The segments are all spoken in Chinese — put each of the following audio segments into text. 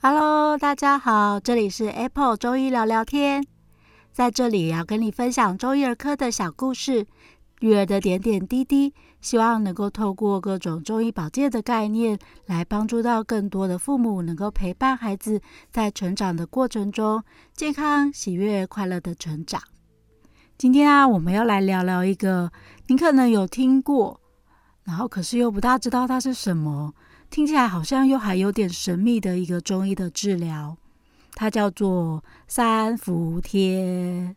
Hello，大家好，这里是 Apple 周一聊聊天，在这里要跟你分享周一儿科的小故事，育儿的点点滴滴，希望能够透过各种中医保健的概念，来帮助到更多的父母，能够陪伴孩子在成长的过程中健康、喜悦、快乐的成长。今天啊，我们要来聊聊一个你可能有听过，然后可是又不大知道它是什么。听起来好像又还有点神秘的一个中医的治疗，它叫做三伏贴。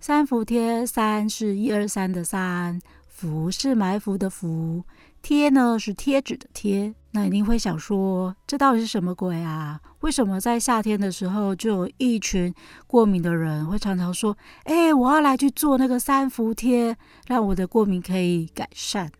三伏贴，三是一二三的三，伏是埋伏的伏，贴呢是贴纸的贴。那一定会想说，这到底是什么鬼啊？为什么在夏天的时候就有一群过敏的人会常常说：“哎，我要来去做那个三伏贴，让我的过敏可以改善。”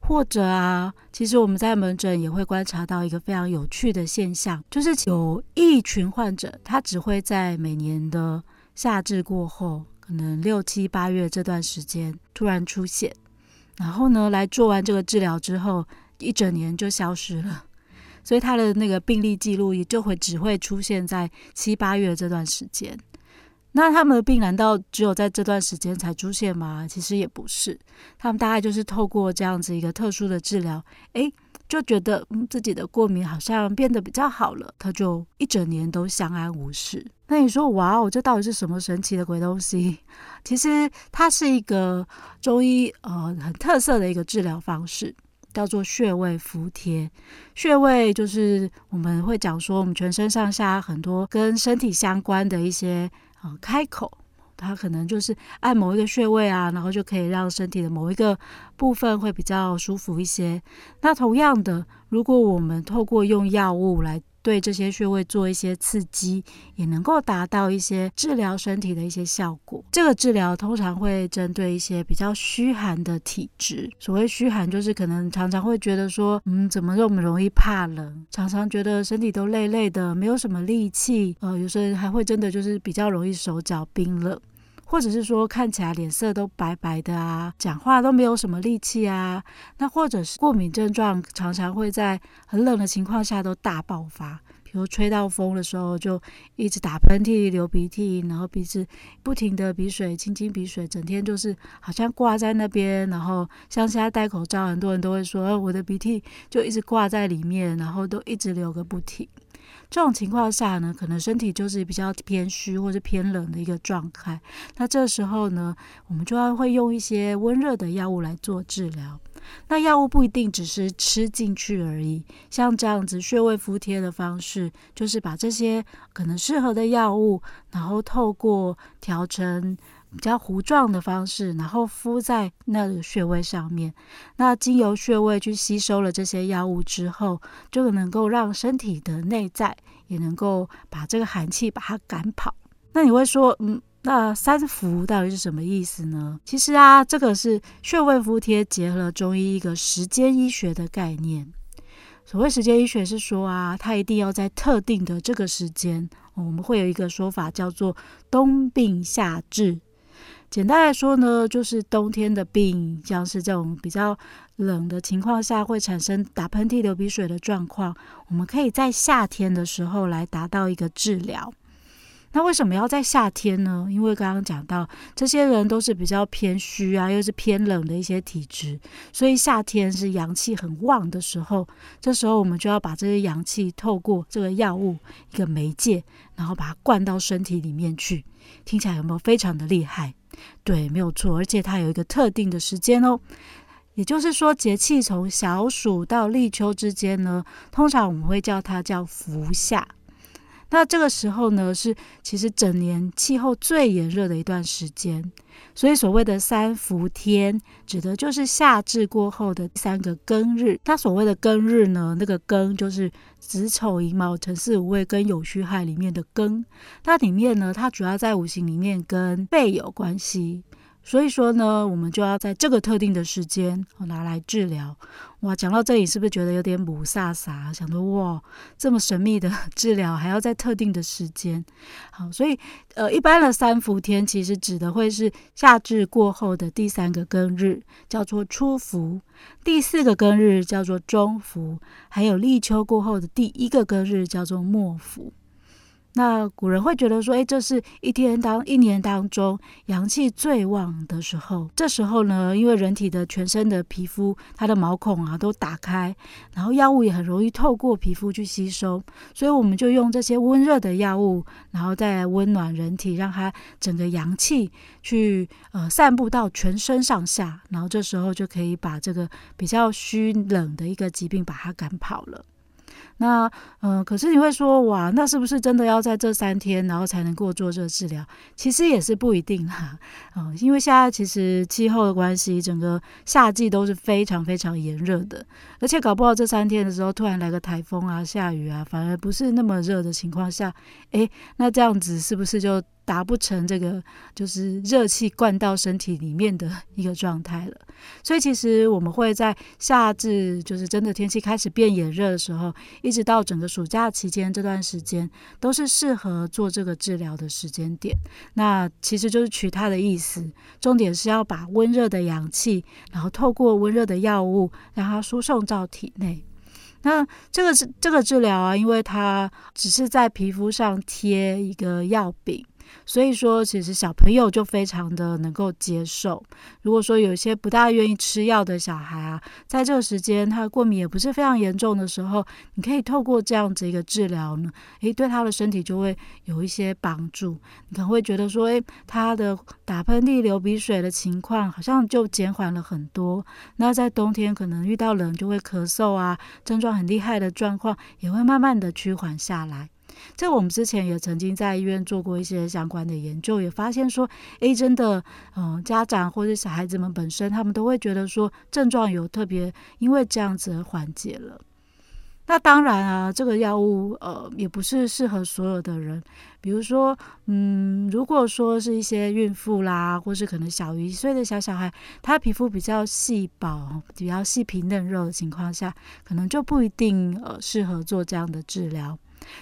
或者啊，其实我们在门诊也会观察到一个非常有趣的现象，就是有一群患者，他只会在每年的夏至过后，可能六七八月这段时间突然出现，然后呢，来做完这个治疗之后，一整年就消失了，所以他的那个病例记录也就会只会出现在七八月这段时间。那他们的病难道只有在这段时间才出现吗？其实也不是，他们大概就是透过这样子一个特殊的治疗，诶，就觉得嗯自己的过敏好像变得比较好了，他就一整年都相安无事。那你说哇哦，这到底是什么神奇的鬼东西？其实它是一个中医呃很特色的一个治疗方式，叫做穴位敷贴。穴位就是我们会讲说，我们全身上下很多跟身体相关的一些。呃，开口，它可能就是按某一个穴位啊，然后就可以让身体的某一个部分会比较舒服一些。那同样的，如果我们透过用药物来对这些穴位做一些刺激，也能够达到一些治疗身体的一些效果。这个治疗通常会针对一些比较虚寒的体质。所谓虚寒，就是可能常常会觉得说，嗯，怎么这么容易怕冷？常常觉得身体都累累的，没有什么力气。呃，有时候还会真的就是比较容易手脚冰冷。或者是说看起来脸色都白白的啊，讲话都没有什么力气啊，那或者是过敏症状常常会在很冷的情况下都大爆发，比如吹到风的时候就一直打喷嚏、流鼻涕，然后鼻子不停的鼻水、清清鼻水，整天就是好像挂在那边。然后像现在戴口罩，很多人都会说，我的鼻涕就一直挂在里面，然后都一直流个不停。这种情况下呢，可能身体就是比较偏虚或者偏冷的一个状态。那这时候呢，我们就要会用一些温热的药物来做治疗。那药物不一定只是吃进去而已，像这样子穴位敷贴的方式，就是把这些可能适合的药物，然后透过调成。比较糊状的方式，然后敷在那个穴位上面。那经由穴位去吸收了这些药物之后，就能够让身体的内在也能够把这个寒气把它赶跑。那你会说，嗯，那三伏到底是什么意思呢？其实啊，这个是穴位敷贴结合了中医一个时间医学的概念。所谓时间医学是说啊，它一定要在特定的这个时间，我们会有一个说法叫做冬病夏治。简单来说呢，就是冬天的病，像是这种比较冷的情况下会产生打喷嚏、流鼻水的状况，我们可以在夏天的时候来达到一个治疗。那为什么要在夏天呢？因为刚刚讲到，这些人都是比较偏虚啊，又是偏冷的一些体质，所以夏天是阳气很旺的时候。这时候我们就要把这些阳气透过这个药物一个媒介，然后把它灌到身体里面去。听起来有没有非常的厉害？对，没有错，而且它有一个特定的时间哦，也就是说，节气从小暑到立秋之间呢，通常我们会叫它叫伏夏。那这个时候呢，是其实整年气候最炎热的一段时间，所以所谓的三伏天，指的就是夏至过后的三个庚日。它所谓的庚日呢，那个庚就是子丑寅卯辰巳午未庚酉戌亥里面的庚。它里面呢，它主要在五行里面跟肺有关系。所以说呢，我们就要在这个特定的时间拿来治疗。哇，讲到这里是不是觉得有点雾煞煞？想说哇，这么神秘的治疗还要在特定的时间？好，所以呃，一般的三伏天其实指的会是夏至过后的第三个庚日，叫做初伏；第四个庚日叫做中伏；还有立秋过后的第一个庚日叫做末伏。那古人会觉得说，诶，这是一天当一年当中阳气最旺的时候。这时候呢，因为人体的全身的皮肤，它的毛孔啊都打开，然后药物也很容易透过皮肤去吸收，所以我们就用这些温热的药物，然后再温暖人体，让它整个阳气去呃散布到全身上下，然后这时候就可以把这个比较虚冷的一个疾病把它赶跑了。那嗯、可是你会说哇，那是不是真的要在这三天，然后才能够做这治疗？其实也是不一定哈，啊、呃，因为现在其实气候的关系，整个夏季都是非常非常炎热的，而且搞不好这三天的时候突然来个台风啊、下雨啊，反而不是那么热的情况下，诶，那这样子是不是就？达不成这个就是热气灌到身体里面的 一个状态了，所以其实我们会在夏至，就是真的天气开始变炎热的时候，一直到整个暑假期间这段时间，都是适合做这个治疗的时间点。那其实就是取它的意思，重点是要把温热的阳气，然后透过温热的药物，让它输送到体内。那这个是这个治疗啊，因为它只是在皮肤上贴一个药饼。所以说，其实小朋友就非常的能够接受。如果说有一些不大愿意吃药的小孩啊，在这个时间他过敏也不是非常严重的时候，你可以透过这样子一个治疗呢，诶，对他的身体就会有一些帮助。你可能会觉得说，诶，他的打喷嚏、流鼻水的情况好像就减缓了很多。那在冬天可能遇到冷就会咳嗽啊，症状很厉害的状况也会慢慢的趋缓下来。这我们之前也曾经在医院做过一些相关的研究，也发现说，诶，真的，嗯、呃，家长或者小孩子们本身，他们都会觉得说，症状有特别，因为这样子而缓解了。那当然啊，这个药物，呃，也不是适合所有的人。比如说，嗯，如果说是一些孕妇啦，或是可能小于一岁的小小孩，他皮肤比较细薄、比较细皮嫩肉的情况下，可能就不一定呃适合做这样的治疗。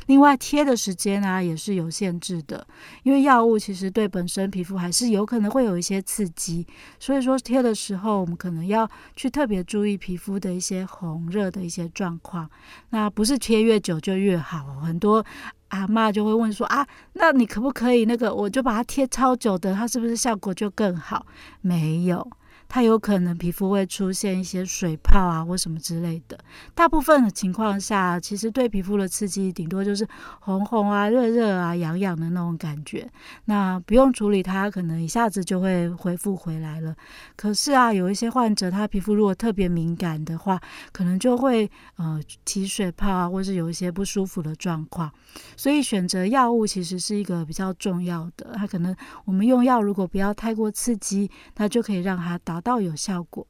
另外贴的时间啊也是有限制的，因为药物其实对本身皮肤还是有可能会有一些刺激，所以说贴的时候我们可能要去特别注意皮肤的一些红热的一些状况。那不是贴越久就越好，很多阿嬷就会问说啊，那你可不可以那个我就把它贴超久的，它是不是效果就更好？没有。它有可能皮肤会出现一些水泡啊，或什么之类的。大部分的情况下，其实对皮肤的刺激顶多就是红红啊、热热啊、痒痒的那种感觉。那不用处理它，可能一下子就会恢复回来了。可是啊，有一些患者，他皮肤如果特别敏感的话，可能就会呃起水泡啊，或是有一些不舒服的状况。所以选择药物其实是一个比较重要的。它可能我们用药如果不要太过刺激，那就可以让它达。达到有效果。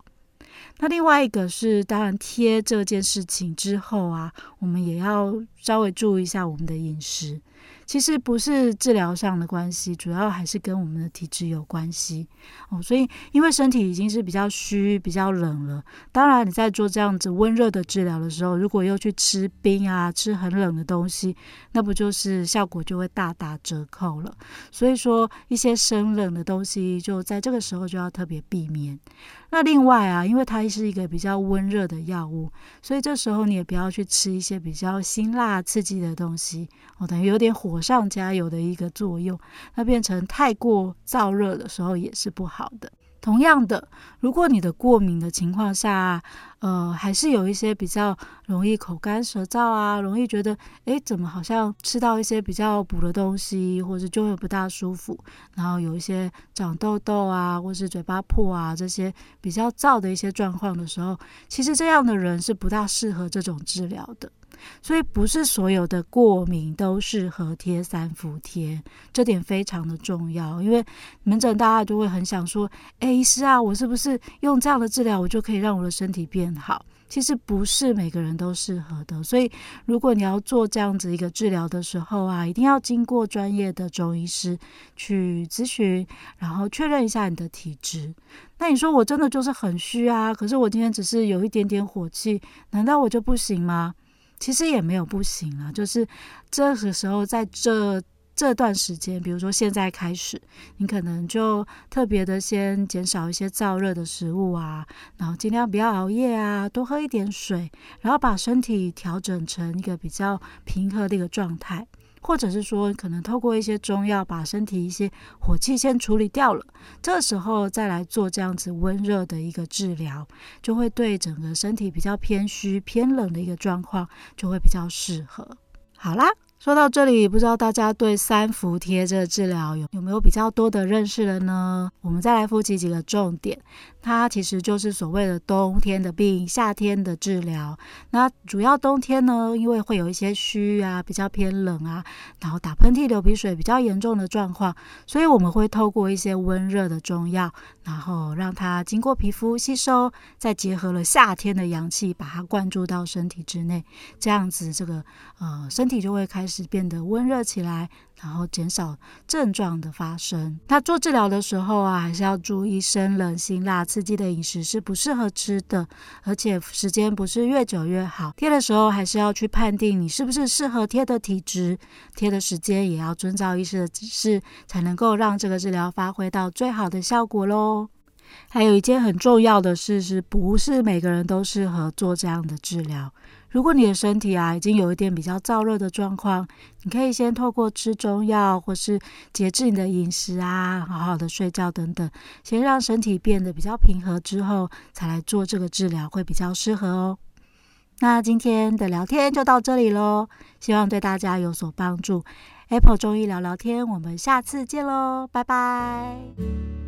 那另外一个是，当然贴这件事情之后啊，我们也要稍微注意一下我们的饮食。其实不是治疗上的关系，主要还是跟我们的体质有关系哦。所以，因为身体已经是比较虚、比较冷了，当然你在做这样子温热的治疗的时候，如果又去吃冰啊、吃很冷的东西，那不就是效果就会大打折扣了？所以说，一些生冷的东西，就在这个时候就要特别避免。那另外啊，因为它是一个比较温热的药物，所以这时候你也不要去吃一些比较辛辣刺激的东西哦，等于有点火上加油的一个作用，那变成太过燥热的时候也是不好的。同样的，如果你的过敏的情况下，呃，还是有一些比较容易口干舌燥啊，容易觉得，诶，怎么好像吃到一些比较补的东西，或者就会不大舒服，然后有一些长痘痘啊，或是嘴巴破啊，这些比较燥的一些状况的时候，其实这样的人是不大适合这种治疗的。所以不是所有的过敏都适合贴三伏贴，这点非常的重要。因为门诊大家就会很想说，哎，医师啊，我是不是用这样的治疗，我就可以让我的身体变好？其实不是每个人都适合的，所以如果你要做这样子一个治疗的时候啊，一定要经过专业的中医师去咨询，然后确认一下你的体质。那你说我真的就是很虚啊，可是我今天只是有一点点火气，难道我就不行吗？其实也没有不行啊，就是这个时候在这。这段时间，比如说现在开始，你可能就特别的先减少一些燥热的食物啊，然后尽量不要熬夜啊，多喝一点水，然后把身体调整成一个比较平和的一个状态，或者是说，可能透过一些中药把身体一些火气先处理掉了，这时候再来做这样子温热的一个治疗，就会对整个身体比较偏虚偏冷的一个状况就会比较适合。好啦。说到这里，不知道大家对三伏贴这个治疗有有没有比较多的认识了呢？我们再来复习几个重点。它其实就是所谓的冬天的病，夏天的治疗。那主要冬天呢，因为会有一些虚啊，比较偏冷啊，然后打喷嚏、流鼻水比较严重的状况，所以我们会透过一些温热的中药，然后让它经过皮肤吸收，再结合了夏天的阳气，把它灌注到身体之内，这样子这个呃身体就会开始变得温热起来。然后减少症状的发生。那做治疗的时候啊，还是要注意生冷、辛辣、刺激的饮食是不适合吃的，而且时间不是越久越好。贴的时候还是要去判定你是不是适合贴的体质，贴的时间也要遵照医师的指示，才能够让这个治疗发挥到最好的效果喽。还有一件很重要的事是，不是每个人都适合做这样的治疗。如果你的身体啊已经有一点比较燥热的状况，你可以先透过吃中药或是节制你的饮食啊，好好的睡觉等等，先让身体变得比较平和之后，才来做这个治疗会比较适合哦。那今天的聊天就到这里喽，希望对大家有所帮助。Apple 中医聊聊天，我们下次见喽，拜拜。